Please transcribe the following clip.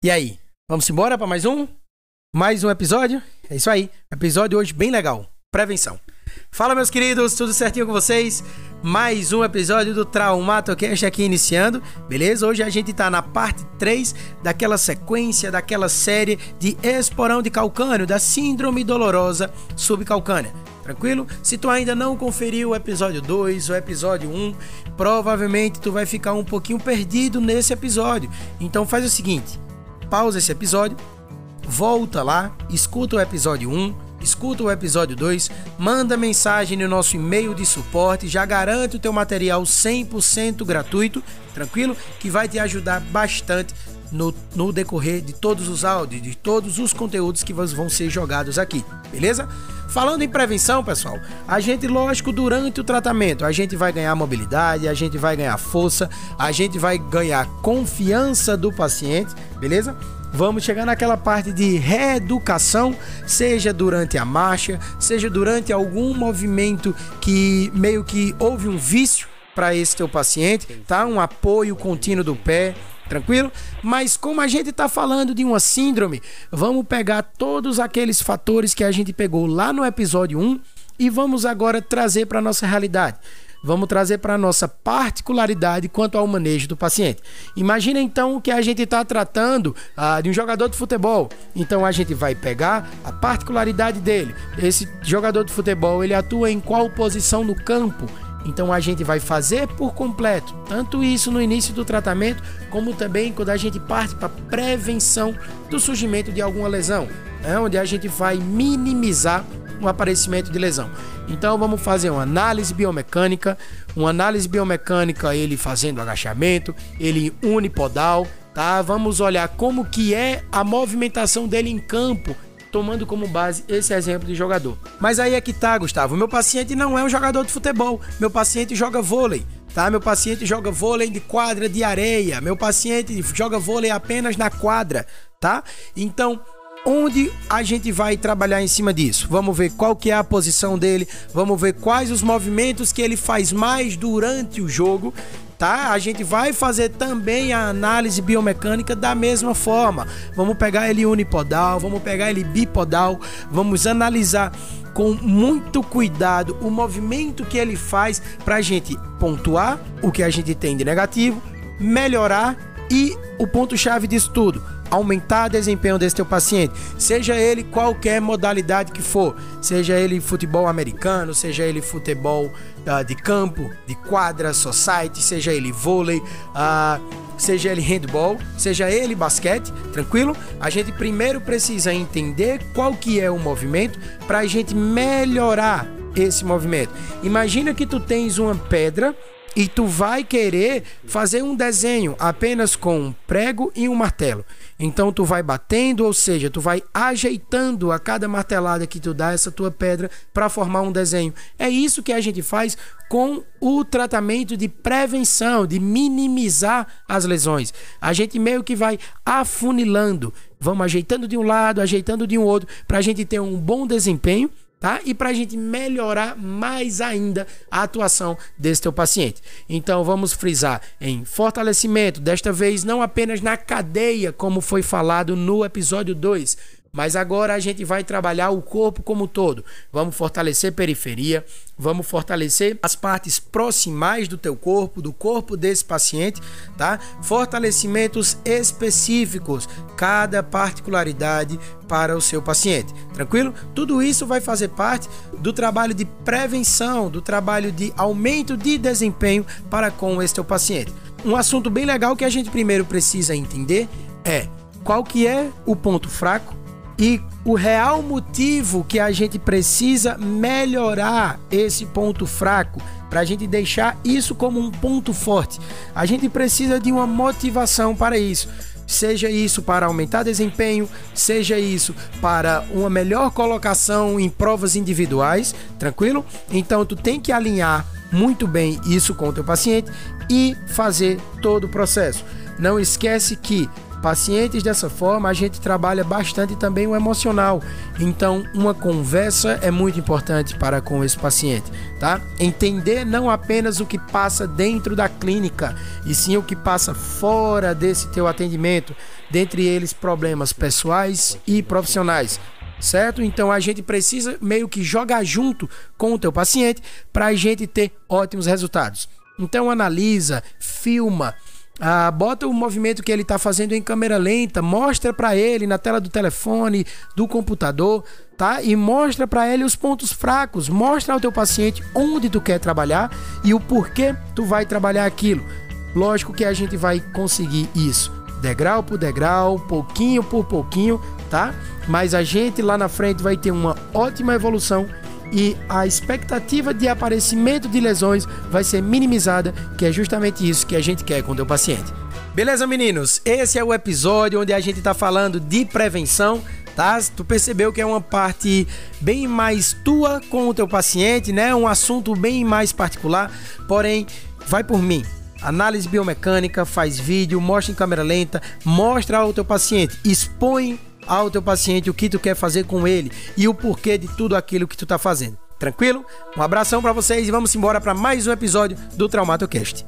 E aí, vamos embora para mais um? Mais um episódio? É isso aí. Episódio hoje bem legal. Prevenção. Fala, meus queridos, tudo certinho com vocês? Mais um episódio do TraumatoCast aqui iniciando, beleza? Hoje a gente tá na parte 3 daquela sequência, daquela série de esporão de calcânio, da síndrome dolorosa subcalcânea. Tranquilo? Se tu ainda não conferiu o episódio 2, o episódio 1, provavelmente tu vai ficar um pouquinho perdido nesse episódio. Então faz o seguinte, pausa esse episódio, volta lá, escuta o episódio 1, escuta o episódio 2, manda mensagem no nosso e-mail de suporte, já garante o teu material 100% gratuito, tranquilo? Que vai te ajudar bastante no, no decorrer de todos os áudios, de todos os conteúdos que vão ser jogados aqui, beleza? Falando em prevenção, pessoal, a gente, lógico, durante o tratamento, a gente vai ganhar mobilidade, a gente vai ganhar força, a gente vai ganhar confiança do paciente, beleza? Vamos chegar naquela parte de reeducação, seja durante a marcha, seja durante algum movimento que meio que houve um vício para esse teu paciente, tá? Um apoio contínuo do pé, tranquilo? Mas como a gente está falando de uma síndrome, vamos pegar todos aqueles fatores que a gente pegou lá no episódio 1 e vamos agora trazer para nossa realidade. Vamos trazer para nossa particularidade quanto ao manejo do paciente. Imagina então que a gente está tratando ah, de um jogador de futebol. Então a gente vai pegar a particularidade dele. Esse jogador de futebol ele atua em qual posição no campo? Então a gente vai fazer por completo, tanto isso no início do tratamento, como também quando a gente parte para prevenção do surgimento de alguma lesão, é onde a gente vai minimizar o aparecimento de lesão. Então vamos fazer uma análise biomecânica, uma análise biomecânica ele fazendo agachamento, ele unipodal, tá? Vamos olhar como que é a movimentação dele em campo tomando como base esse exemplo de jogador. Mas aí é que tá, Gustavo. Meu paciente não é um jogador de futebol. Meu paciente joga vôlei. Tá? Meu paciente joga vôlei de quadra de areia. Meu paciente joga vôlei apenas na quadra, tá? Então, onde a gente vai trabalhar em cima disso? Vamos ver qual que é a posição dele, vamos ver quais os movimentos que ele faz mais durante o jogo tá? A gente vai fazer também a análise biomecânica da mesma forma. Vamos pegar ele unipodal, vamos pegar ele bipodal, vamos analisar com muito cuidado o movimento que ele faz para a gente pontuar o que a gente tem de negativo, melhorar e o ponto-chave disso tudo aumentar o desempenho desse teu paciente, seja ele qualquer modalidade que for, seja ele futebol americano, seja ele futebol uh, de campo, de quadra, society, seja ele vôlei, uh, seja ele handball, seja ele basquete, tranquilo? A gente primeiro precisa entender qual que é o movimento para a gente melhorar esse movimento. Imagina que tu tens uma pedra e tu vai querer fazer um desenho apenas com um prego e um martelo. Então tu vai batendo, ou seja, tu vai ajeitando a cada martelada que tu dá essa tua pedra para formar um desenho. É isso que a gente faz com o tratamento de prevenção, de minimizar as lesões. A gente meio que vai afunilando, vamos ajeitando de um lado, ajeitando de um outro, para a gente ter um bom desempenho tá? E para a gente melhorar mais ainda a atuação desse teu paciente. Então vamos frisar em fortalecimento, desta vez não apenas na cadeia, como foi falado no episódio 2, mas agora a gente vai trabalhar o corpo como um todo. Vamos fortalecer periferia, vamos fortalecer as partes proximais do teu corpo, do corpo desse paciente, tá? Fortalecimentos específicos, cada particularidade para o seu paciente. Tranquilo? Tudo isso vai fazer parte do trabalho de prevenção, do trabalho de aumento de desempenho para com esse teu paciente. Um assunto bem legal que a gente primeiro precisa entender é qual que é o ponto fraco e o real motivo que a gente precisa melhorar esse ponto fraco para a gente deixar isso como um ponto forte. A gente precisa de uma motivação para isso. Seja isso para aumentar desempenho, seja isso para uma melhor colocação em provas individuais, tranquilo? Então tu tem que alinhar muito bem isso com o teu paciente e fazer todo o processo. Não esquece que Pacientes dessa forma, a gente trabalha bastante também o emocional. Então, uma conversa é muito importante para com esse paciente, tá? Entender não apenas o que passa dentro da clínica, e sim o que passa fora desse teu atendimento, dentre eles problemas pessoais e profissionais certo? Então a gente precisa meio que jogar junto com o teu paciente para a gente ter ótimos resultados. Então analisa, filma, ah, bota o movimento que ele está fazendo em câmera lenta, mostra para ele na tela do telefone, do computador, tá? E mostra para ele os pontos fracos, mostra ao teu paciente onde tu quer trabalhar e o porquê tu vai trabalhar aquilo. Lógico que a gente vai conseguir isso, degrau por degrau, pouquinho por pouquinho, tá? Mas a gente lá na frente vai ter uma ótima evolução e a expectativa de aparecimento de lesões vai ser minimizada, que é justamente isso que a gente quer com o teu paciente. Beleza, meninos? Esse é o episódio onde a gente está falando de prevenção, tá? Tu percebeu que é uma parte bem mais tua com o teu paciente, né? Um assunto bem mais particular, porém, vai por mim. Análise biomecânica, faz vídeo, mostra em câmera lenta, mostra ao teu paciente, expõe ao teu paciente o que tu quer fazer com ele e o porquê de tudo aquilo que tu tá fazendo. Tranquilo? Um abração para vocês e vamos embora para mais um episódio do TraumatoCast.